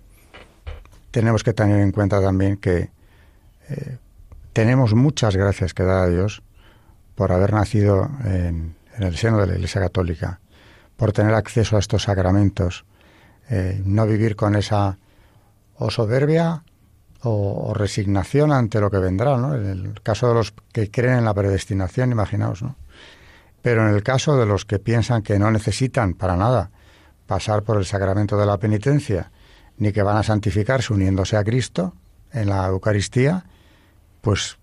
tenemos que tener en cuenta también que eh, tenemos muchas gracias que dar a Dios por haber nacido en, el seno de la Iglesia Católica, por tener acceso a estos sacramentos, eh, no vivir con esa o soberbia o, resignación ante lo que vendrá, ¿no? En el caso de los que creen en la predestinación, imaginaos, ¿no? Pero en el caso de los que piensan que no necesitan para nada pasar por el sacramento de la penitencia, ni que van a santificarse uniéndose a Cristo en la Eucaristía, pues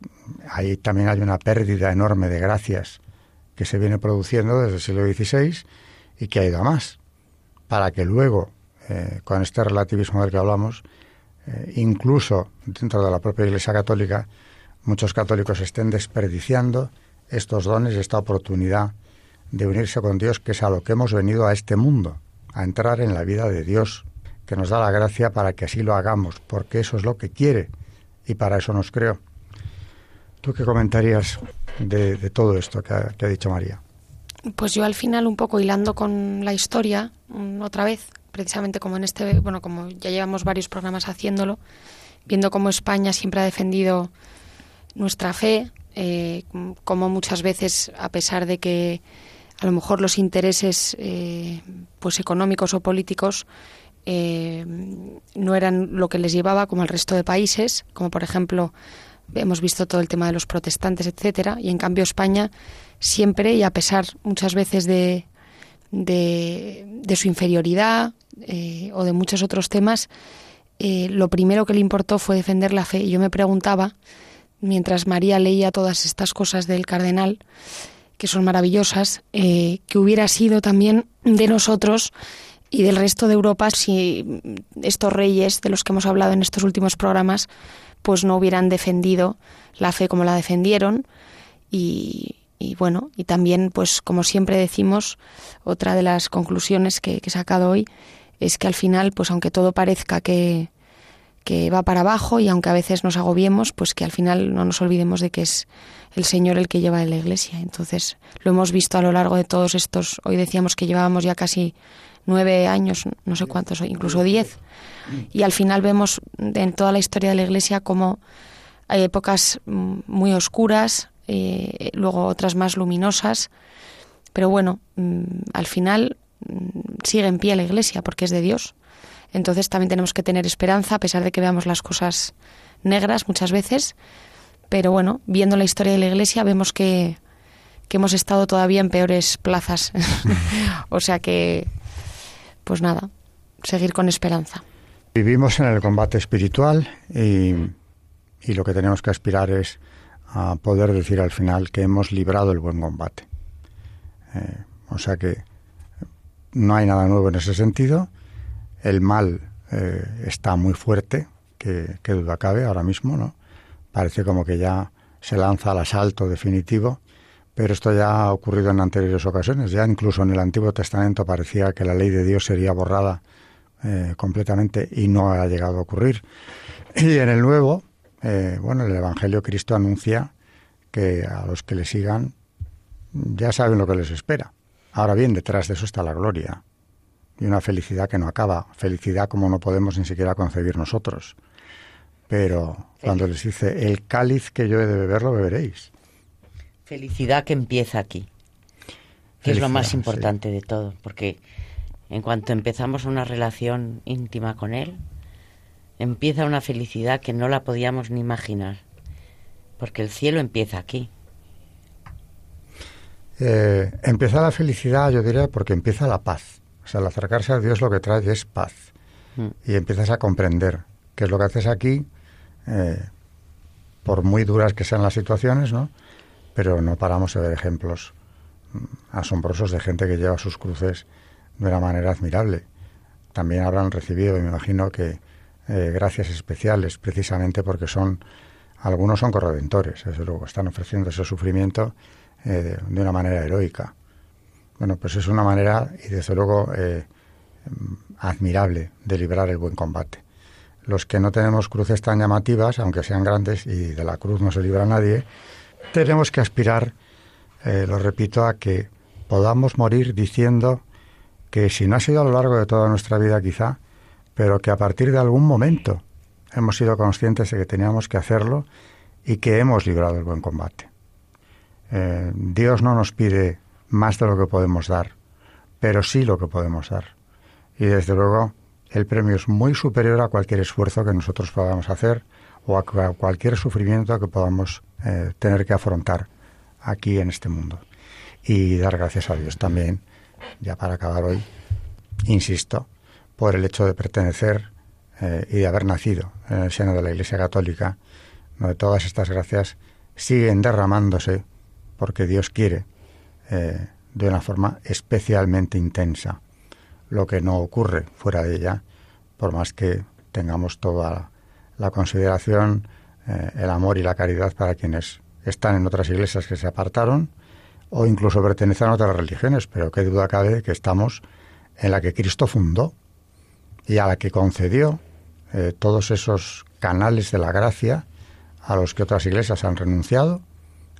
ahí también hay una pérdida enorme de gracias que se viene produciendo desde el siglo XVI y que ha ido a más, para que luego, eh, con este relativismo del que hablamos, eh, incluso dentro de la propia Iglesia Católica, muchos católicos estén desperdiciando estos dones, esta oportunidad de unirse con Dios, que es a lo que hemos venido a este mundo a entrar en la vida de Dios, que nos da la gracia para que así lo hagamos, porque eso es lo que quiere y para eso nos creó. ¿Tú qué comentarías de, todo esto que ha, dicho María? Pues yo al final un poco hilando con la historia, otra vez, precisamente como en este, bueno, como ya llevamos varios programas haciéndolo, viendo cómo España siempre ha defendido nuestra fe, eh, como muchas veces, a pesar de que a lo mejor los intereses eh, pues económicos o políticos eh, no eran lo que les llevaba como el resto de países, como por ejemplo hemos visto todo el tema de los protestantes, etcétera, y en cambio España siempre y a pesar muchas veces de, de, su inferioridad eh, o de muchos otros temas, eh, lo primero que le importó fue defender la fe. Y yo me preguntaba, mientras María leía todas estas cosas del cardenal, que son maravillosas, eh, que hubiera sido también de nosotros y del resto de Europa si estos reyes de los que hemos hablado en estos últimos programas pues no hubieran defendido la fe como la defendieron. Y, bueno y también pues como siempre decimos otra de las conclusiones que, he sacado hoy es que al final pues aunque todo parezca que, que va para abajo y aunque a veces nos agobiemos pues que al final no nos olvidemos de que es el Señor el que lleva en la Iglesia. Entonces lo hemos visto a lo largo de todos estos hoy decíamos que llevábamos ya casi nueve años, no sé cuántos, incluso diez. Y al final vemos en toda la historia de la Iglesia como hay épocas muy oscuras, eh, luego otras más luminosas, pero bueno, mm, al final mm, sigue en pie la Iglesia porque es de Dios. Entonces también tenemos que tener esperanza a pesar de que veamos las cosas negras muchas veces, pero bueno, viendo la historia de la Iglesia vemos que, que hemos estado todavía en peores plazas. *laughs* o sea que pues nada, seguir con esperanza. Vivimos en el combate espiritual y, lo que tenemos que aspirar es a poder decir al final que hemos librado el buen combate. Eh, o sea que no hay nada nuevo en ese sentido. El mal eh, está muy fuerte, que, que, duda cabe ahora mismo, ¿no? Parece como que ya se lanza al asalto definitivo pero esto ya ha ocurrido en anteriores ocasiones. Ya incluso en el Antiguo Testamento parecía que la ley de Dios sería borrada eh, completamente y no ha llegado a ocurrir. Y en el Nuevo, eh, bueno, el Evangelio Cristo anuncia que a los que le sigan ya saben lo que les espera. Ahora bien, detrás de eso está la gloria y una felicidad que no acaba, felicidad como no podemos ni siquiera concebir nosotros. Pero cuando les dice, el cáliz que yo he de beber lo beberéis. Felicidad que empieza aquí, que es lo más importante de todo, porque en cuanto empezamos una relación íntima con Él, empieza una felicidad que no la podíamos ni imaginar, porque el cielo empieza aquí. Eh, empieza la felicidad, yo diría, porque empieza la paz. O sea, al acercarse a Dios lo que trae es paz. Mm. Y empiezas a comprender qué es lo que haces aquí, eh, por muy duras que sean las situaciones, ¿no? Pero no paramos de ver ejemplos mm, asombrosos de gente que lleva sus cruces de una manera admirable. También habrán recibido, me imagino que, eh, gracias especiales, precisamente porque son, algunos son corredentores, desde luego, están ofreciendo ese sufrimiento eh, de, una manera heroica. Bueno, pues es una manera, y desde luego, eh, admirable de librar el buen combate. Los que no tenemos cruces tan llamativas, aunque sean grandes, y de la cruz no se libra nadie, tenemos que aspirar, eh, lo repito, a que podamos morir diciendo que si no ha sido a lo largo de toda nuestra vida quizá, pero que a partir de algún momento hemos sido conscientes de que teníamos que hacerlo y que hemos librado el buen combate. Eh, Dios no nos pide más de lo que podemos dar, pero sí lo que podemos dar. Y desde luego el premio es muy superior a cualquier esfuerzo que nosotros podamos hacer o a cualquier sufrimiento que podamos eh, tener que afrontar aquí en este mundo. Y dar gracias a Dios también, ya para acabar hoy, insisto, por el hecho de pertenecer eh, y de haber nacido en el seno de la Iglesia Católica, donde todas estas gracias siguen derramándose porque Dios quiere eh, de una forma especialmente intensa, lo que no ocurre fuera de ella, por más que tengamos toda la consideración eh, el amor y la caridad para quienes están en otras iglesias que se apartaron o incluso pertenecen a otras religiones, pero qué duda cabe que estamos en la que Cristo fundó y a la que concedió eh, todos esos canales de la gracia a los que otras iglesias han renunciado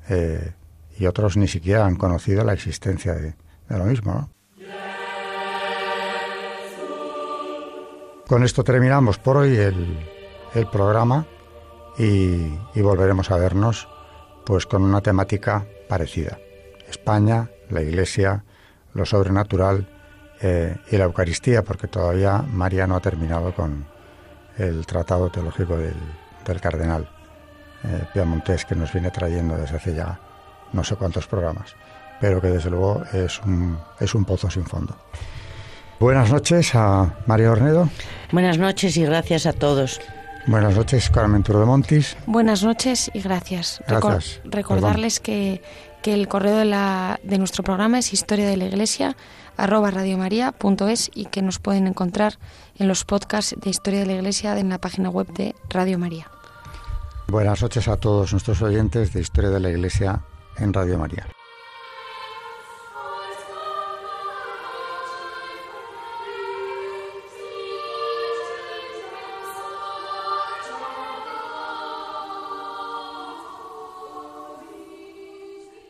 eh, y otros ni siquiera han conocido la existencia de, lo mismo. Con esto terminamos por hoy el, el programa y, volveremos a vernos pues con una temática parecida. España, la Iglesia, lo sobrenatural, eh, y la Eucaristía, porque todavía María no ha terminado con el tratado teológico del, cardenal eh, Piamontés que nos viene trayendo desde hace ya no sé cuántos programas, pero que desde luego es un, es un pozo sin fondo. Buenas noches a María Ornedo. Buenas noches y gracias a todos. Buenas noches, Carmen de Montis. Buenas noches y gracias. gracias. recordarles que, que, el correo de, la, de nuestro programa es historia de la iglesia arroba radiomaria.es y que nos pueden encontrar en los podcasts de Historia de la Iglesia en la página web de Radio María. Buenas noches a todos nuestros oyentes de Historia de la Iglesia en Radio María.